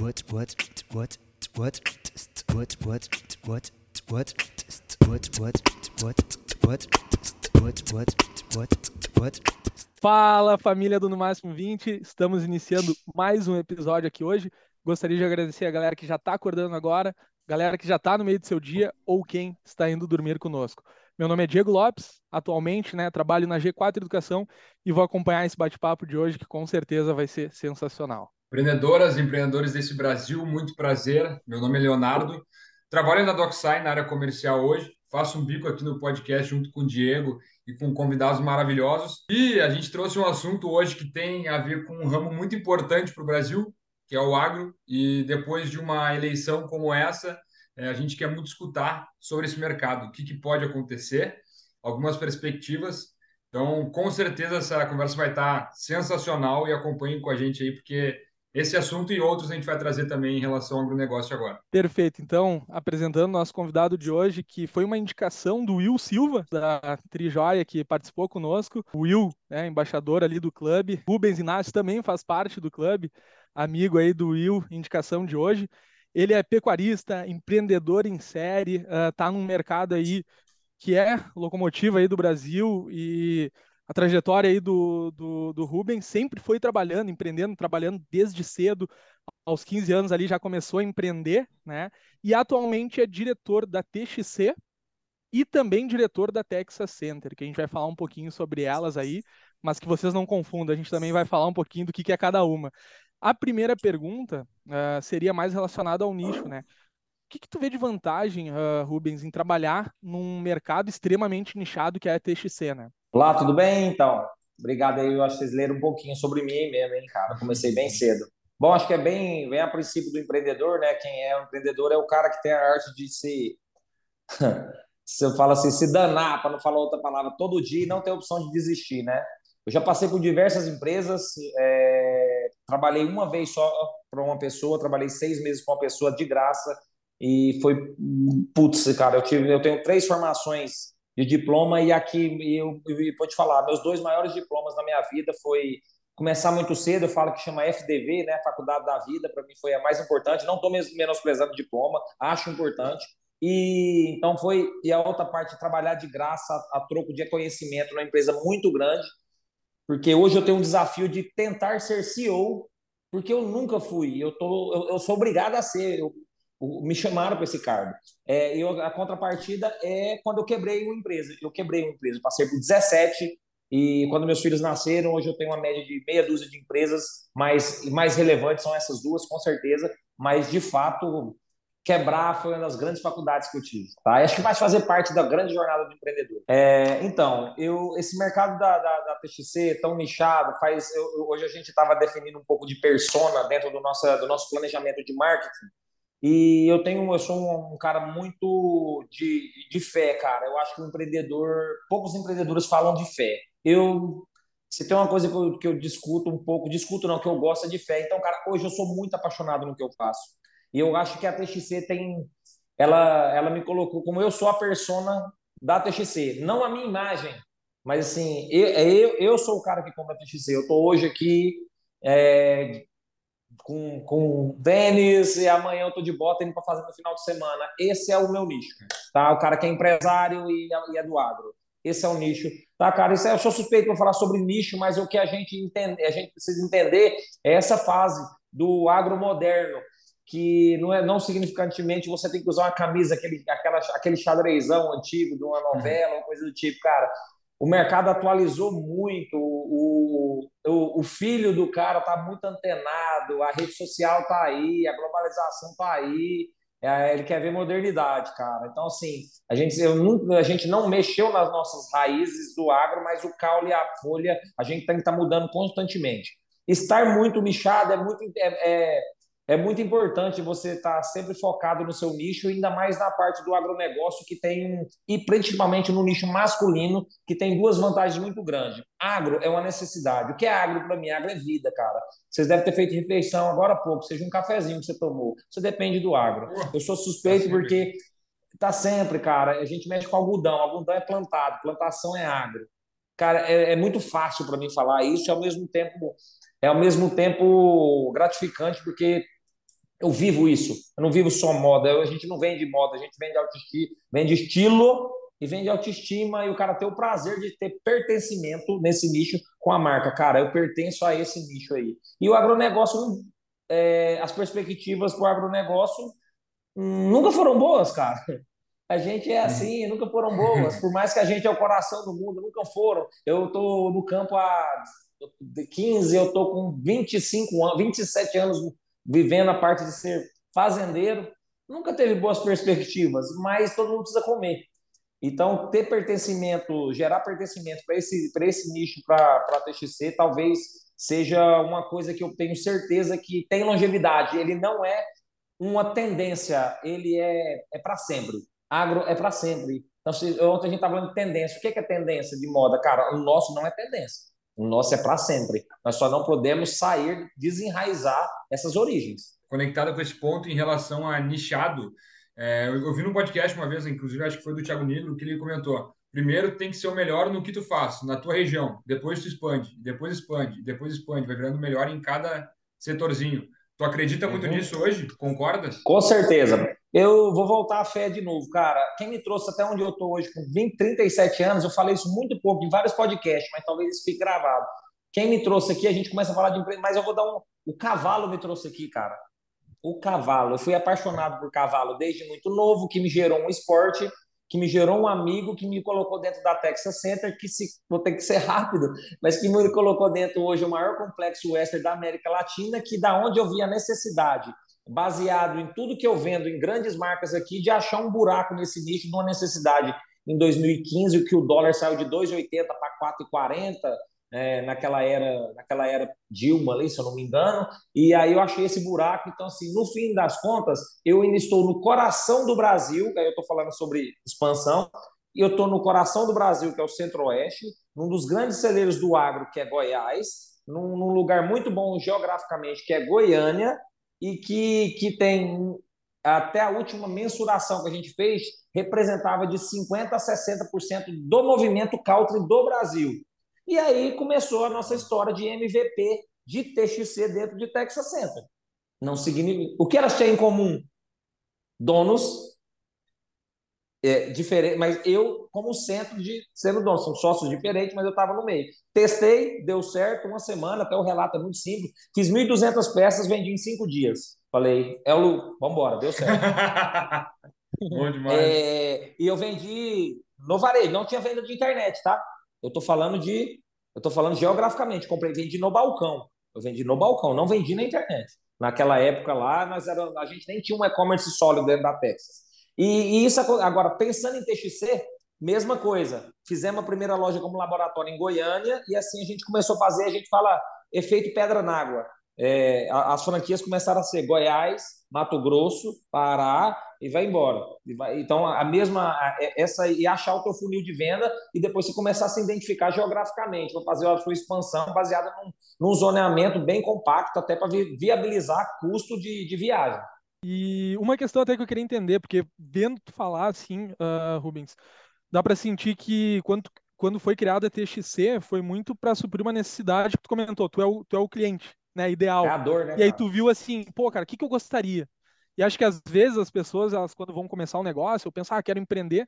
what what what what what what what what what what what what what what Fala família do No Máximo 20, estamos iniciando mais um episódio aqui hoje. Gostaria de agradecer a galera que já está acordando agora, galera que já está no meio do seu dia ou quem está indo dormir conosco. Meu nome é Diego Lopes, atualmente né, trabalho na G4 Educação e vou acompanhar esse bate-papo de hoje que com certeza vai ser sensacional. Empreendedoras e empreendedores desse Brasil, muito prazer. Meu nome é Leonardo. Trabalho na DocSign na área comercial hoje. Faço um bico aqui no podcast junto com o Diego e com convidados maravilhosos. E a gente trouxe um assunto hoje que tem a ver com um ramo muito importante para o Brasil, que é o agro. E depois de uma eleição como essa, é, a gente quer muito escutar sobre esse mercado, o que, que pode acontecer, algumas perspectivas. Então, com certeza, essa conversa vai estar sensacional e acompanhem com a gente aí, porque esse assunto e outros a gente vai trazer também em relação ao agronegócio agora. Perfeito. Então, apresentando nosso convidado de hoje, que foi uma indicação do Will Silva, da Trijoia, que participou conosco. O Will, né, embaixador ali do clube. Rubens Inácio também faz parte do clube, amigo aí do Will, indicação de hoje. Ele é pecuarista, empreendedor em série, está uh, num mercado aí que é locomotiva aí do Brasil e a trajetória aí do, do, do Rubens sempre foi trabalhando, empreendendo, trabalhando desde cedo. Aos 15 anos ali já começou a empreender, né? E atualmente é diretor da TXC e também diretor da Texas Center, que a gente vai falar um pouquinho sobre elas aí, mas que vocês não confundam, a gente também vai falar um pouquinho do que, que é cada uma. A primeira pergunta uh, seria mais relacionada ao nicho, né? O que, que tu vê de vantagem, uh, Rubens, em trabalhar num mercado extremamente nichado que é a TXC, né? Olá, tudo bem? Então, obrigado aí. Eu acho que vocês leram um pouquinho sobre mim mesmo, hein, cara? Comecei bem cedo. Bom, acho que é bem, bem a princípio do empreendedor, né? Quem é o empreendedor é o cara que tem a arte de se. se eu falo assim, se danar, para não falar outra palavra, todo dia e não ter opção de desistir, né? Eu já passei por diversas empresas, é... trabalhei uma vez só para uma pessoa, trabalhei seis meses para uma pessoa de graça e foi. Putz, cara, eu, tive, eu tenho três formações de diploma e aqui eu, eu vou te falar, meus dois maiores diplomas na minha vida foi começar muito cedo, eu falo que chama FDV, né, Faculdade da Vida, para mim foi a mais importante, não estou menosprezando o diploma, acho importante, e então foi, e a outra parte, trabalhar de graça a, a troco de conhecimento numa empresa muito grande, porque hoje eu tenho um desafio de tentar ser CEO, porque eu nunca fui, eu, tô, eu, eu sou obrigado a ser, eu, me chamaram para esse cargo. É, eu, a contrapartida é quando eu quebrei uma empresa. Eu quebrei uma empresa, passei por 17 e quando meus filhos nasceram, hoje eu tenho uma média de meia dúzia de empresas, mas mais relevantes são essas duas, com certeza. Mas de fato, quebrar foi uma das grandes faculdades que eu tive. Tá? Acho que vai fazer parte da grande jornada do empreendedor. É, então, eu, esse mercado da, da, da TXC tão nichado, faz. Eu, hoje a gente estava definindo um pouco de persona dentro do nosso, do nosso planejamento de marketing. E eu tenho, eu sou um, um, cara muito de, de fé, cara. Eu acho que o empreendedor, poucos empreendedores falam de fé. Eu, se tem uma coisa que eu, que eu discuto um pouco, discuto não, que eu gosto é de fé. Então, cara, hoje eu sou muito apaixonado no que eu faço. E eu acho que a TXC tem, ela, ela me colocou como eu sou a persona da TXC, não a minha imagem, mas assim, eu, eu, eu sou o cara que compra a TXC. Eu tô hoje aqui é, com, com tênis e amanhã eu tô de bota indo para fazer no final de semana. Esse é o meu nicho, tá? O cara que é empresário e, e é do agro. Esse é o nicho, tá, cara? Isso é, eu sou suspeito para falar sobre nicho, mas o que a gente entende, a gente precisa entender é essa fase do agro moderno, que não é não significantemente você tem que usar uma camisa aquele aquela aquele xadrezão antigo de uma novela ou coisa do tipo, cara o mercado atualizou muito, o, o, o filho do cara está muito antenado, a rede social está aí, a globalização está aí, é, ele quer ver modernidade, cara. Então, assim, a gente, eu nunca, a gente não mexeu nas nossas raízes do agro, mas o caule e a folha a gente tem que estar tá mudando constantemente. Estar muito nichado é muito, é, é é muito importante você estar tá sempre focado no seu nicho, ainda mais na parte do agronegócio, que tem, e principalmente no nicho masculino, que tem duas vantagens muito grandes. Agro é uma necessidade. O que é agro para mim? Agro é vida, cara. Vocês devem ter feito refeição agora há pouco, seja um cafezinho que você tomou. Você depende do agro. Eu sou suspeito porque tá sempre, cara, a gente mexe com algodão. Algodão é plantado, plantação é agro. Cara, é, é muito fácil para mim falar isso, e ao mesmo tempo é ao mesmo tempo gratificante porque Eu vivo isso. Eu não vivo só moda. a gente não vende moda, a gente vende autoestima, vende estilo e vende autoestima e o cara ter o prazer de ter pertencimento nesse nicho com a marca. Cara, eu pertenço a esse nicho aí. E o agronegócio, é, as perspectivas para o agronegócio hum, nunca foram boas, cara. A gente é assim, nunca foram boas. Por mais que a gente é o coração do mundo, nunca foram. Eu estou no campo há 15, eu estou com 25 anos, 27 anos vivendo a parte de ser fazendeiro. Nunca teve boas perspectivas, mas todo mundo precisa comer. Então, ter pertencimento, gerar pertencimento para esse, esse nicho, para a TXC, talvez seja uma coisa que eu tenho certeza que tem longevidade. Ele não é uma tendência, ele é, é para sempre. Agro é para sempre. Então, se, ontem a gente estava falando de tendência. O que é, que é tendência de moda? Cara, o nosso não é tendência. O nosso é para sempre. Nós só não podemos sair, desenraizar essas origens. Conectado com esse ponto em relação a nichado, é, eu vi num podcast uma vez, inclusive acho que foi do Thiago Nigro, que ele comentou: primeiro tem que ser o melhor no que tu faz, na tua região, depois tu expande, depois expande, depois expande, vai virando melhor em cada setorzinho. Tu acredita muito uhum. nisso hoje? Concorda? Com certeza. Eu vou voltar à fé de novo, cara. Quem me trouxe até onde eu estou hoje, com 20, 37 anos, eu falei isso muito pouco em vários podcasts, mas talvez isso fique gravado. Quem me trouxe aqui, a gente começa a falar de empresa, mas eu vou dar um. O cavalo me trouxe aqui, cara. O cavalo. Eu fui apaixonado por cavalo desde muito novo, que me gerou um esporte que me gerou um amigo que me colocou dentro da Texas Center, que se, vou ter que ser rápido, mas que me colocou dentro hoje o maior complexo western da América Latina, que da onde eu vi a necessidade, baseado em tudo que eu vendo em grandes marcas aqui, de achar um buraco nesse nicho de uma necessidade. Em 2015, o que o dólar saiu de 2,80 para 4,40, é, naquela era naquela era Dilma ali, se eu não me engano, e aí eu achei esse buraco. Então, assim, no fim das contas, eu ainda estou no coração do Brasil, aí eu estou falando sobre expansão, e eu estou no coração do Brasil, que é o Centro-Oeste, num dos grandes celeiros do agro, que é Goiás, num, num lugar muito bom geograficamente, que é Goiânia, e que, que tem até a última mensuração que a gente fez, representava de 50% a 60% do movimento country do Brasil. E aí começou a nossa história de MVP de TXC dentro de Texas Center. Não significa. O que elas têm em comum? Donos é, diferentes, mas eu, como centro de sendo dono, são sócios diferentes, mas eu estava no meio. Testei, deu certo, uma semana, até o relato é muito simples. Fiz 1.200 peças, vendi em cinco dias. Falei, é o Lu, vamos embora, deu certo. Bom demais. É, e eu vendi no varejo, não tinha venda de internet, tá? Eu estou falando de. Eu tô falando geograficamente, comprei, vendi no balcão. Eu vendi no balcão, não vendi na internet. Naquela época lá, nós era, a gente nem tinha um e-commerce sólido dentro da Texas. E, e, isso agora, pensando em TXC, mesma coisa. Fizemos a primeira loja como laboratório em Goiânia e assim a gente começou a fazer, a gente fala efeito pedra na água. É, as franquias começaram a ser Goiás, Mato Grosso, Pará e vai embora. E vai, então, a mesma, essa e achar o teu funil de venda e depois você começar a se identificar geograficamente, para fazer a sua expansão baseada num, num zoneamento bem compacto, até para viabilizar custo de, de viagem. E uma questão até que eu queria entender, porque vendo tu falar assim, uh, Rubens, dá para sentir que quando, quando foi criada a TXC, foi muito para suprir uma necessidade que tu comentou, tu é o, tu é o cliente né, ideal. É a dor, né, e aí tu viu assim, pô, cara, o que, que eu gostaria? E acho que às vezes as pessoas, elas quando vão começar um negócio, ou pensar, ah, quero empreender,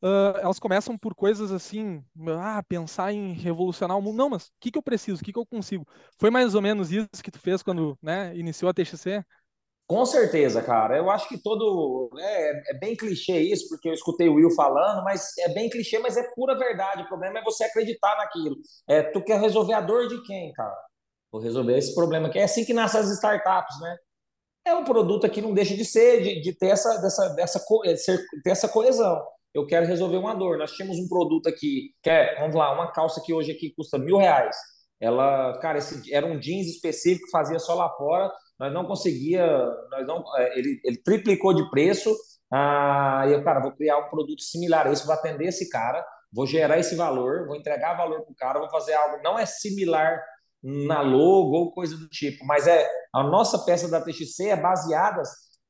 uh, elas começam por coisas assim, ah, pensar em revolucionar o mundo. Não, mas o que, que eu preciso? O que, que eu consigo? Foi mais ou menos isso que tu fez quando né, iniciou a TXC? Com certeza, cara. Eu acho que todo. É, é, bem clichê isso, porque eu escutei o Will falando, mas é bem clichê, mas é pura verdade. O problema é você acreditar naquilo. É, tu quer resolver a dor de quem, cara? Vou resolver esse problema aqui. É assim que nascem as startups, né? É um produto que não deixa de ser, de, de ter, essa, dessa, dessa, ser, ter essa coesão. Eu quero resolver uma dor. Nós tínhamos um produto aqui, que é, vamos lá, uma calça que hoje aqui custa mil reais. Ela, cara, esse, era um jeans específico fazia só lá fora. Nós não conseguia, nós não, é, ele, ele triplicou de preço. Ah, e eu, cara, vou criar um produto similar a esse, vou atender esse cara, vou gerar esse valor, vou entregar valor para o cara, vou fazer algo não é similar na logo ou coisa do tipo, mas é a nossa peça da TXC é baseada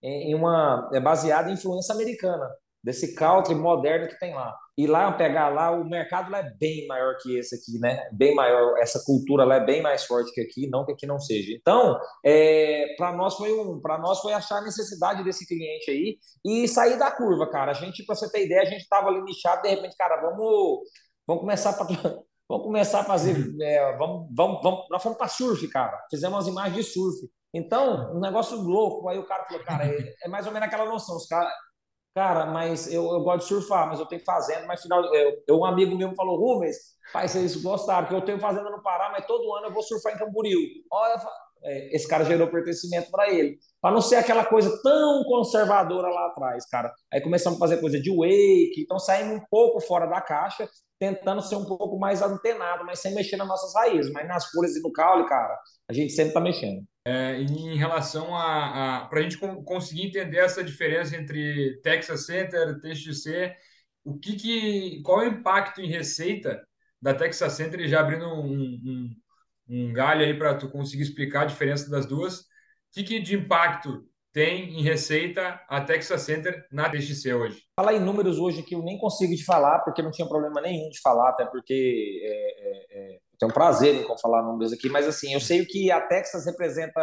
em uma é baseada em influência americana. desse country moderno que tem lá. E lá, pegar lá, o mercado lá é bem maior que esse aqui, né? Bem maior, essa cultura lá é bem mais forte que aqui, não que aqui não seja. Então, é, para nós foi um, para nós foi achar a necessidade desse cliente aí e sair da curva, cara. A gente, para você ter ideia, a gente estava ali nichado, de repente, cara, vamos, vamos começar para Vamos começar a fazer. É, vamos, vamos, vamos, nós fomos para surf, cara. Fizemos umas imagens de surf. Então, um negócio louco. Aí o cara falou, cara, é, é mais ou menos aquela noção. Os cara, cara, mas eu, eu gosto de surfar, mas eu tenho fazenda, mas final. Eu, eu, um amigo meu falou, Rubens, pai, vocês gostaram, que eu tenho fazenda no Pará, mas todo ano eu vou surfar em Camboriú. Olha, esse cara gerou pertencimento para ele. Para não ser aquela coisa tão conservadora lá atrás, cara. Aí começamos a fazer coisa de wake, então saímos um pouco fora da caixa, tentando ser um pouco mais antenado, mas sem mexer nas nossas raízes. Mas nas folhas e no caule, cara, a gente sempre está mexendo. É, em relação a, a para a gente conseguir entender essa diferença entre Texas Center, TXC, o que, que qual é o impacto em receita da Texas Center, já abrindo um, um, um galho aí para tu conseguir explicar a diferença das duas, o que, que de impacto tem em receita a Texas Center na TXC hoje? Falar em números hoje que eu nem consigo te falar, porque não tinha problema nenhum de falar, até porque é, é, é, tenho um prazer em falar números aqui, mas assim, eu sei que a Texas representa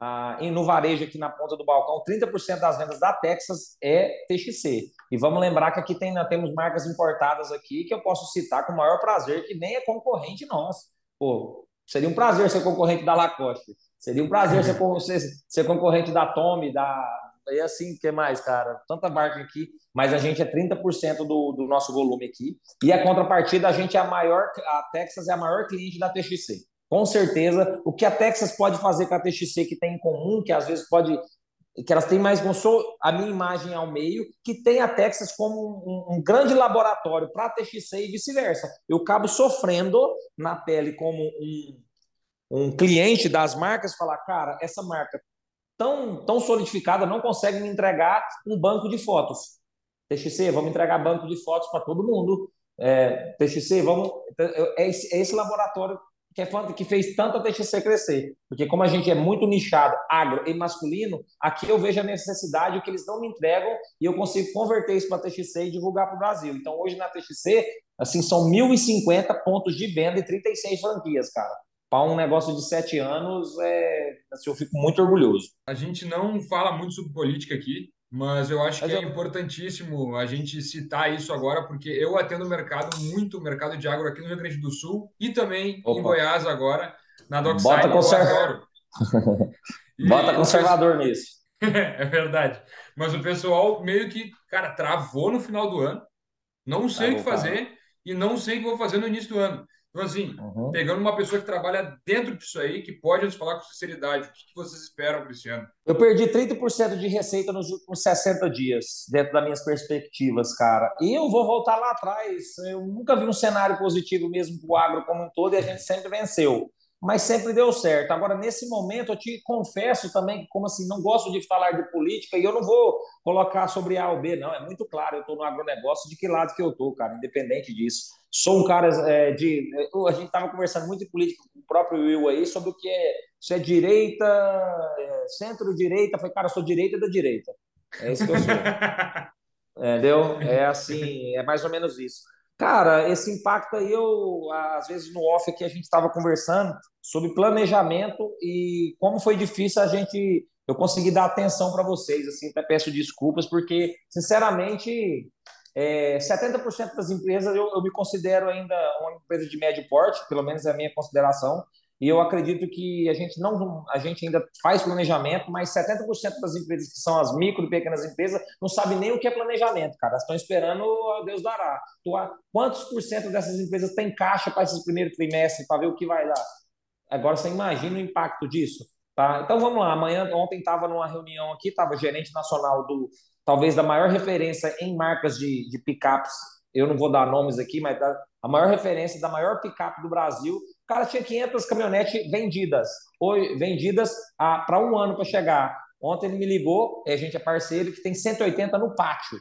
ah, no varejo aqui na ponta do balcão, 30% das vendas da Texas é TXC. E vamos lembrar que aqui tem, nós temos marcas importadas aqui que eu posso citar com o maior prazer, que nem é concorrente nosso. Pô, seria um prazer ser concorrente da Lacoste. Seria um prazer ser, ser, ser concorrente da Tommy, da. E assim, o que mais, cara? Tanta marca aqui, mas a gente é 30% do, do nosso volume aqui. E a contrapartida, a gente é a maior, a Texas é a maior cliente da TXC. Com certeza, o que a Texas pode fazer com a TXC que tem em comum, que às vezes pode que elas têm mais a minha imagem ao meio, que tem a Texas como um, um grande laboratório para a TXC e vice-versa. Eu acabo sofrendo na pele como um, um cliente das marcas falar, cara, essa marca tão, tão solidificada não consegue me entregar um banco de fotos. TXC, vamos entregar banco de fotos para todo mundo. É, TXC, vamos. É esse, é esse laboratório que, é, que fez tanta TXC crescer. Porque, como a gente é muito nichado, agro e masculino, aqui eu vejo a necessidade que eles não me entregam e eu consigo converter isso para TXC e divulgar para o Brasil. Então, hoje na TXC, assim, são 1.050 pontos de venda e 36 franquias, cara para um negócio de sete anos, é, assim, eu fico muito orgulhoso. A gente não fala muito sobre política aqui, mas eu acho que é importantíssimo a gente citar isso agora, porque eu atendo mercado, muito mercado de agro aqui no Rio Grande do Sul e também Opa. em Goiás agora, na Dockside. Bota, conserv... Bota conservador nisso. é verdade. Mas o pessoal meio que, cara, travou no final do ano, não sei tá o que fazer e não sei o que vou fazer no início do ano. Então, assim, uhum. pegando uma pessoa que trabalha dentro disso aí, que pode nos falar com sinceridade, o que vocês esperam para esse ano? Eu perdi 30% de receita nos últimos 60 dias, dentro das minhas perspectivas, cara. E eu vou voltar lá atrás. Eu nunca vi um cenário positivo mesmo para o agro como um todo e a gente sempre venceu mas sempre deu certo. Agora, nesse momento, eu te confesso também que, como assim, não gosto de falar de política e eu não vou colocar sobre A ou B, não. É muito claro, eu estou no agronegócio, de que lado que eu estou, cara, independente disso. Sou um cara é, de. A gente estava conversando muito de política com o próprio Will aí sobre o que é. Se é direita, é, centro-direita. Foi, cara, eu sou direita da direita. É isso que eu sou. Entendeu? É assim, é mais ou menos isso. Cara, esse impacto aí, eu, às vezes no off aqui a gente estava conversando sobre planejamento e como foi difícil a gente, eu conseguir dar atenção para vocês, assim, até peço desculpas, porque, sinceramente, é, 70% das empresas eu, eu me considero ainda uma empresa de médio porte, pelo menos é a minha consideração, e eu acredito que a gente não, a gente ainda faz planejamento, mas 70% das empresas que são as micro e pequenas empresas não sabem nem o que é planejamento, cara. Estão esperando Deus dará. Quantos por cento dessas empresas tem caixa para esse primeiro trimestre para ver o que vai dar? Agora você imagina o impacto disso, tá? Então vamos lá. Amanhã, ontem estava numa reunião aqui, estava gerente nacional do talvez da maior referência em marcas de, de picapes. Eu não vou dar nomes aqui, mas da, a maior referência da maior picape do Brasil cara tinha 500 caminhonetes vendidas, ou vendidas para um ano para chegar. Ontem ele me ligou, a gente é parceiro, que tem 180 no pátio.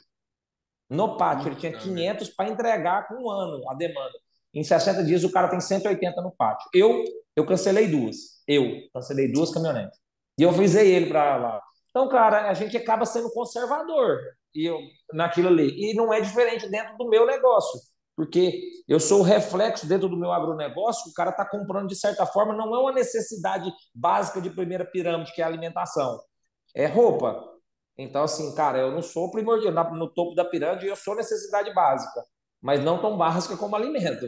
No pátio, ele tinha 500 para entregar com um ano a demanda. Em 60 dias, o cara tem 180 no pátio. Eu, eu cancelei duas. Eu cancelei duas caminhonetes. E eu avisei ele para lá. Então, cara, a gente acaba sendo conservador e eu, naquilo ali. E não é diferente dentro do meu negócio, porque eu sou o reflexo dentro do meu agronegócio, o cara está comprando de certa forma, não é uma necessidade básica de primeira pirâmide, que é alimentação, é roupa. Então, assim, cara, eu não sou primordial no topo da pirâmide, eu sou necessidade básica, mas não tão básica como alimento.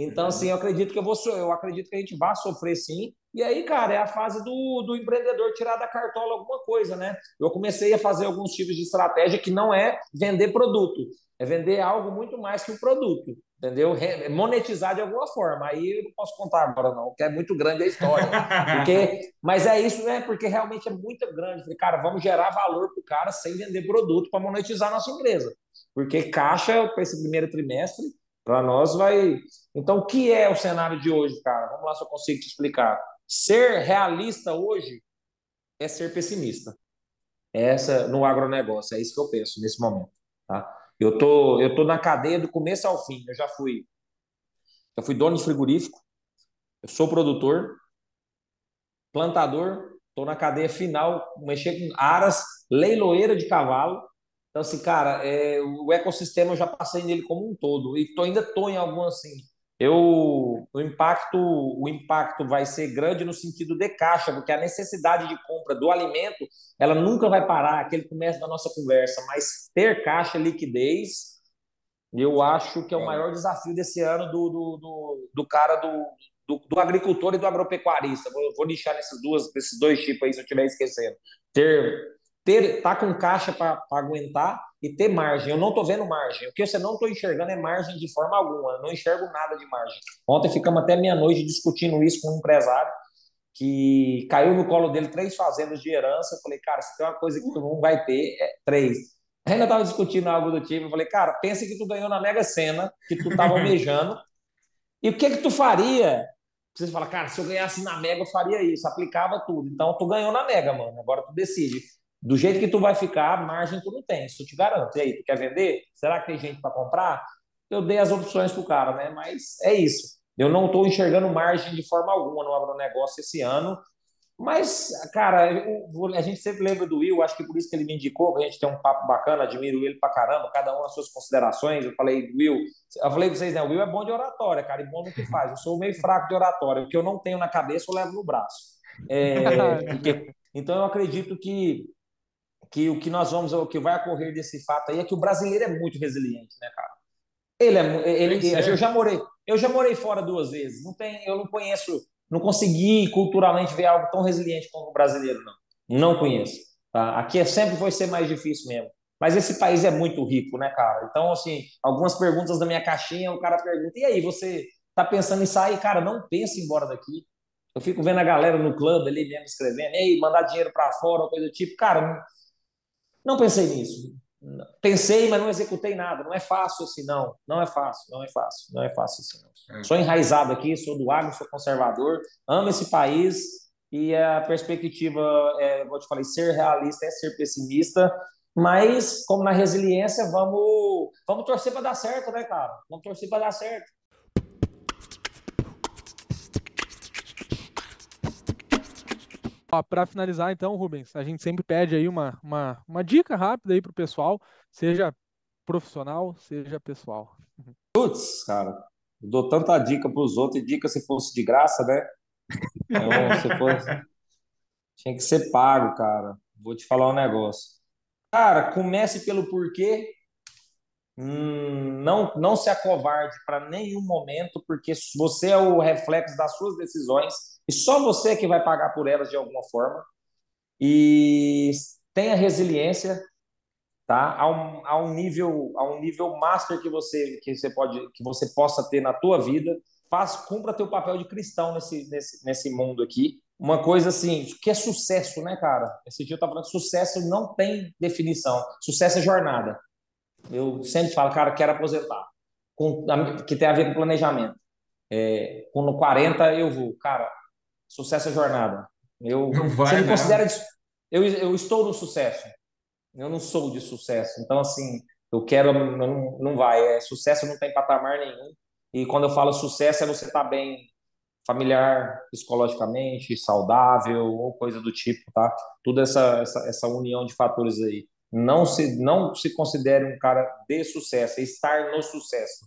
Então, uhum. assim, eu acredito que eu vou, eu acredito que a gente vai sofrer sim. E aí, cara, é a fase do, do empreendedor tirar da cartola alguma coisa, né? Eu comecei a fazer alguns tipos de estratégia que não é vender produto, é vender algo muito mais que o produto, entendeu? Monetizar de alguma forma. Aí eu não posso contar agora, não, porque é muito grande a história. Porque, mas é isso, né? Porque realmente é muito grande. Falei, cara, vamos gerar valor para o cara sem vender produto para monetizar a nossa empresa. Porque caixa, para esse primeiro trimestre, para nós vai. Então, o que é o cenário de hoje, cara? Vamos lá se eu consigo te explicar. Ser realista hoje é ser pessimista. Essa no agronegócio, é isso que eu penso nesse momento, tá? Eu tô, eu tô na cadeia do começo ao fim. Eu já fui, eu fui dono de frigorífico, eu sou produtor, plantador, tô na cadeia final, mexer com aras, leiloeira de cavalo, então, assim, cara, é, o ecossistema eu já passei nele como um todo e tô, ainda estou em algum assim. Eu, o impacto, o impacto vai ser grande no sentido de caixa, porque a necessidade de compra do alimento, ela nunca vai parar, aquele começo da nossa conversa, mas ter caixa, liquidez, eu acho que é o maior desafio desse ano do, do, do, do cara do, do, do, agricultor e do agropecuarista. Vou, vou deixar nesses, duas, nesses dois tipos aí, se eu estiver esquecendo. Ter ter tá com caixa para aguentar e ter margem. Eu não estou vendo margem. O que você não estou enxergando é margem de forma alguma. Eu não enxergo nada de margem. Ontem ficamos até meia-noite discutindo isso com um empresário que caiu no colo dele três fazendas de herança. Eu falei, cara, se tem uma coisa que tu não vai ter, é três. Ainda estava discutindo algo do tipo. Eu falei, cara, pensa que tu ganhou na Mega Sena, que tu estava almejando. e o que que tu faria? Você fala, cara, se eu ganhasse na Mega, eu faria isso. Aplicava tudo. Então, tu ganhou na Mega, mano. Agora tu decide do jeito que tu vai ficar, margem tu não tem, isso eu te garanto. E aí, tu quer vender? Será que tem gente para comprar? Eu dei as opções pro cara, né? Mas é isso. Eu não estou enxergando margem de forma alguma no agronegócio esse ano. Mas, cara, eu, a gente sempre lembra do Will, acho que por isso que ele me indicou, que a gente tem um papo bacana, admiro ele pra caramba, cada um as suas considerações. Eu falei, Will, eu falei pra vocês, né? O Will é bom de oratória, cara, e bom no que faz. Eu sou meio fraco de oratória, o que eu não tenho na cabeça, eu levo no braço. É, porque, então, eu acredito que que o que nós vamos, o que vai ocorrer desse fato aí é que o brasileiro é muito resiliente, né, cara? Ele é, ele, eu já morei, eu já morei fora duas vezes. Não tem, eu não conheço, não consegui culturalmente ver algo tão resiliente como o brasileiro, não. Não conheço. Tá? Aqui é, sempre vai ser mais difícil mesmo. Mas esse país é muito rico, né, cara? Então, assim, algumas perguntas da minha caixinha, o cara pergunta: e aí, você tá pensando em sair? Cara, não pense embora daqui. Eu fico vendo a galera no clube ali mesmo escrevendo, ei, mandar dinheiro para fora, coisa do tipo. Cara, não pensei nisso. Pensei, mas não executei nada. Não é fácil assim, não. Não é fácil, não é fácil, não é fácil assim, não. É. Sou enraizado aqui, sou do agro, sou conservador, amo esse país e a perspectiva, é, vou te falar, ser realista é ser pessimista, mas como na resiliência, vamos, vamos torcer para dar certo, né, cara? Vamos torcer para dar certo. Para finalizar, então, Rubens, a gente sempre pede aí uma, uma, uma dica rápida aí para o pessoal, seja profissional, seja pessoal. Putz, cara, eu dou tanta dica para os outros, e dica se fosse de graça, né? Então, se fosse... Tinha que ser pago, cara. Vou te falar um negócio. Cara, comece pelo porquê. Hum, não, não se acovarde para nenhum momento, porque você é o reflexo das suas decisões e só você que vai pagar por elas de alguma forma. E tenha resiliência, tá? A um, a um nível a um nível master que você que você pode que você possa ter na tua vida. Faz, cumpra teu papel de cristão nesse, nesse, nesse mundo aqui. Uma coisa assim, que é sucesso, né, cara? Esse dia eu tava falando, sucesso não tem definição. Sucesso é jornada. Eu sempre falo, cara, quero aposentar. Com, que tem a ver com planejamento. É, com 40 eu vou. Cara, Sucesso é jornada. Eu, não vai, você me considera de, eu, eu estou no sucesso. Eu não sou de sucesso. Então, assim, eu quero. Não, não vai. É, sucesso não tem patamar nenhum. E quando eu falo sucesso, é você estar tá bem familiar, psicologicamente, saudável ou coisa do tipo, tá? Tudo essa, essa, essa união de fatores aí. Não se, não se considere um cara de sucesso, é estar no sucesso.